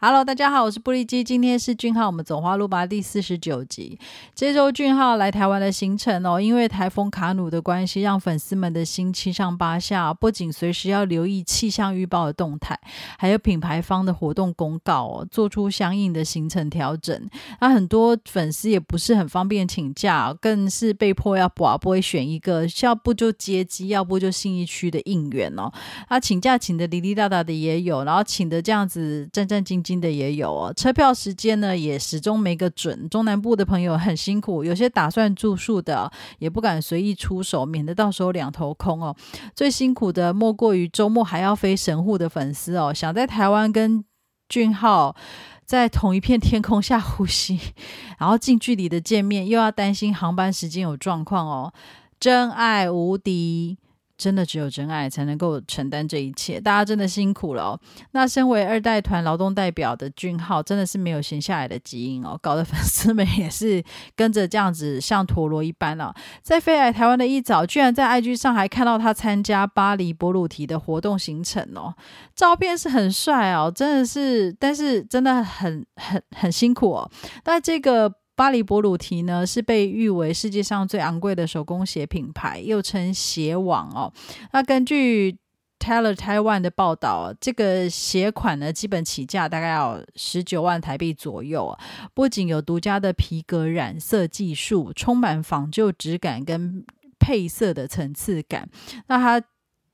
Hello，大家好，我是布利基，今天是俊浩，我们走花路吧第四十九集。这周俊浩来台湾的行程哦，因为台风卡努的关系，让粉丝们的心七上八下，不仅随时要留意气象预报的动态，还有品牌方的活动公告哦，做出相应的行程调整。那很多粉丝也不是很方便请假，更是被迫要不不会选一个，要不就接机，要不就信义区的应援哦。他请假请的滴滴答答的也有，然后请的这样子战战兢兢新的也有哦，车票时间呢也始终没个准。中南部的朋友很辛苦，有些打算住宿的也不敢随意出手，免得到时候两头空哦。最辛苦的莫过于周末还要飞神户的粉丝哦，想在台湾跟俊浩在同一片天空下呼吸，然后近距离的见面，又要担心航班时间有状况哦。真爱无敌。真的只有真爱才能够承担这一切，大家真的辛苦了哦。那身为二代团劳动代表的俊浩，真的是没有闲下来的基因哦，搞得粉丝们也是跟着这样子像陀螺一般哦。在飞来台湾的一早，居然在 IG 上还看到他参加巴黎波鲁提的活动行程哦，照片是很帅哦，真的是，但是真的很很很辛苦哦。那这个。巴黎博鲁提呢，是被誉为世界上最昂贵的手工鞋品牌，又称鞋王哦。那根据 Teller Taiwan 的报道，这个鞋款呢，基本起价大概要十九万台币左右。不仅有独家的皮革染色技术，充满仿旧质感跟配色的层次感。那它。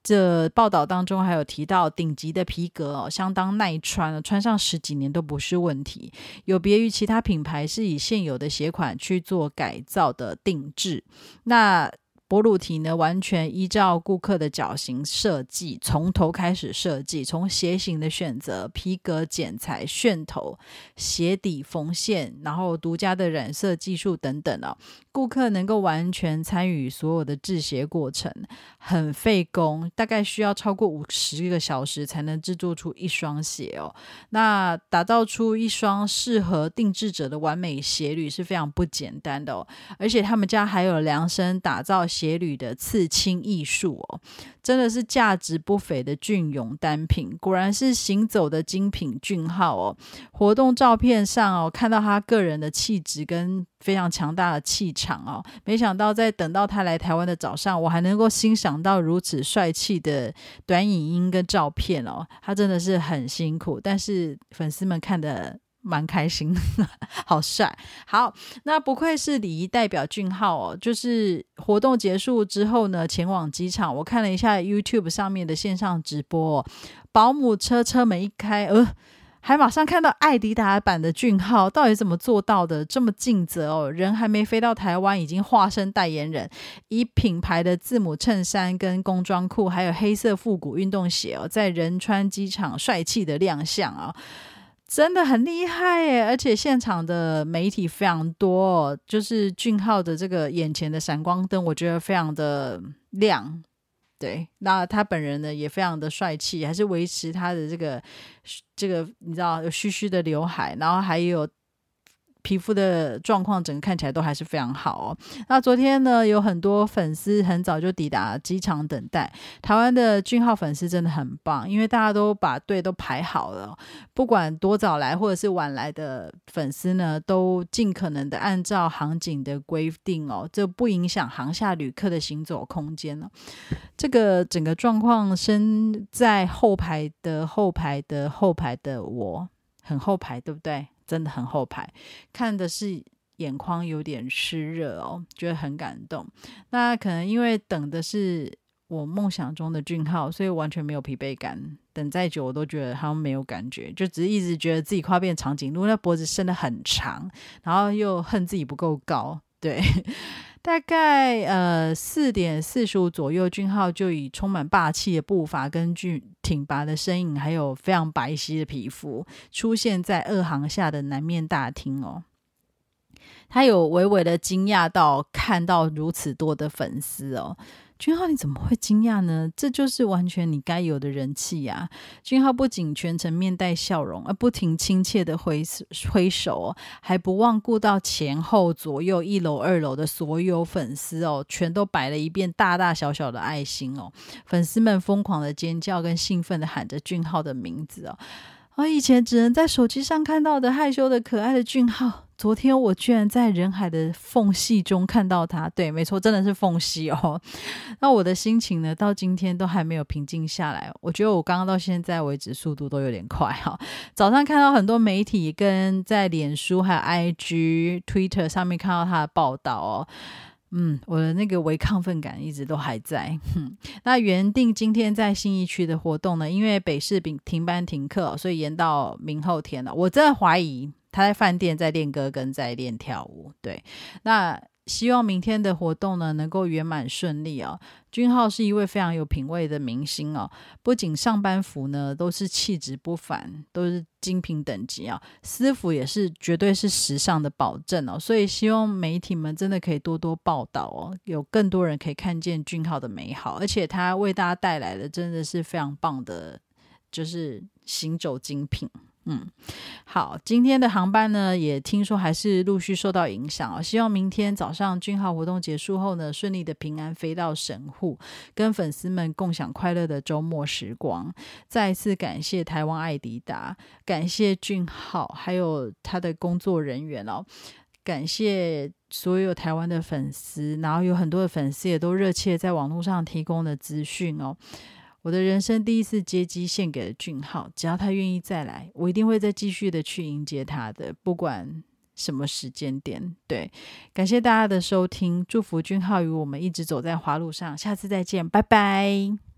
这报道当中还有提到，顶级的皮革哦，相当耐穿，穿上十几年都不是问题。有别于其他品牌是以现有的鞋款去做改造的定制，那。博鲁提呢，完全依照顾客的脚型设计，从头开始设计，从鞋型的选择、皮革剪裁、楦头、鞋底缝线，然后独家的染色技术等等哦，顾客能够完全参与所有的制鞋过程，很费工，大概需要超过五十个小时才能制作出一双鞋哦。那打造出一双适合定制者的完美鞋履是非常不简单的哦，而且他们家还有量身打造。鞋履的刺青艺术哦，真的是价值不菲的俊勇单品，果然是行走的精品俊浩哦。活动照片上哦，看到他个人的气质跟非常强大的气场哦，没想到在等到他来台湾的早上，我还能够欣赏到如此帅气的短影音跟照片哦。他真的是很辛苦，但是粉丝们看的。蛮开心，好帅，好，那不愧是礼仪代表俊浩哦。就是活动结束之后呢，前往机场，我看了一下 YouTube 上面的线上直播，保姆车车门一开，呃，还马上看到艾迪达版的俊浩，到底怎么做到的？这么尽责哦，人还没飞到台湾，已经化身代言人，以品牌的字母衬衫跟工装裤，还有黑色复古运动鞋哦，在仁川机场帅气的亮相啊！真的很厉害耶！而且现场的媒体非常多，就是俊浩的这个眼前的闪光灯，我觉得非常的亮。对，那他本人呢也非常的帅气，还是维持他的这个这个你知道有须须的刘海，然后还有。皮肤的状况整个看起来都还是非常好哦。那昨天呢，有很多粉丝很早就抵达机场等待。台湾的俊浩粉丝真的很棒，因为大家都把队都排好了，不管多早来或者是晚来的粉丝呢，都尽可能的按照航警的规定哦，这不影响航下旅客的行走空间了。这个整个状况，身在后排的后排的后排的我，很后排，对不对？真的很后排，看的是眼眶有点湿热哦，觉得很感动。那可能因为等的是我梦想中的俊浩，所以完全没有疲惫感。等再久，我都觉得好像没有感觉，就只是一直觉得自己跨变长颈鹿，那脖子伸得很长，然后又恨自己不够高，对。大概呃四点四十五左右，俊浩就以充满霸气的步伐、跟俊挺拔的身影，还有非常白皙的皮肤，出现在二行下的南面大厅哦。他有微微的惊讶到看到如此多的粉丝哦。君浩，你怎么会惊讶呢？这就是完全你该有的人气呀！君浩不仅全程面带笑容，而不停亲切的挥挥手，还不忘顾到前后左右一楼二楼的所有粉丝哦，全都摆了一遍大大小小的爱心哦。粉丝们疯狂的尖叫跟兴奋的喊着俊浩的名字哦。而以前只能在手机上看到的害羞的可爱的俊浩，昨天我居然在人海的缝隙中看到他。对，没错，真的是缝隙哦。那我的心情呢，到今天都还没有平静下来。我觉得我刚刚到现在为止速度都有点快哈。早上看到很多媒体跟在脸书还有 IG、Twitter 上面看到他的报道哦。嗯，我的那个违亢奋感一直都还在。哼那原定今天在信义区的活动呢，因为北市停停班停课，所以延到明后天了。我真的怀疑他在饭店在练歌跟在练跳舞。对，那。希望明天的活动呢能够圆满顺利哦。君浩是一位非常有品味的明星哦，不仅上班服呢都是气质不凡，都是精品等级啊，私服也是绝对是时尚的保证哦。所以希望媒体们真的可以多多报道哦，有更多人可以看见君浩的美好，而且他为大家带来的真的是非常棒的，就是行走精品。嗯，好，今天的航班呢，也听说还是陆续受到影响哦。希望明天早上军号活动结束后呢，顺利的平安飞到神户，跟粉丝们共享快乐的周末时光。再一次感谢台湾爱迪达，感谢俊浩，还有他的工作人员哦，感谢所有台湾的粉丝，然后有很多的粉丝也都热切在网络上提供的资讯哦。我的人生第一次接机献给了俊浩，只要他愿意再来，我一定会再继续的去迎接他的，不管什么时间点。对，感谢大家的收听，祝福俊浩与我们一直走在花路上，下次再见，拜拜。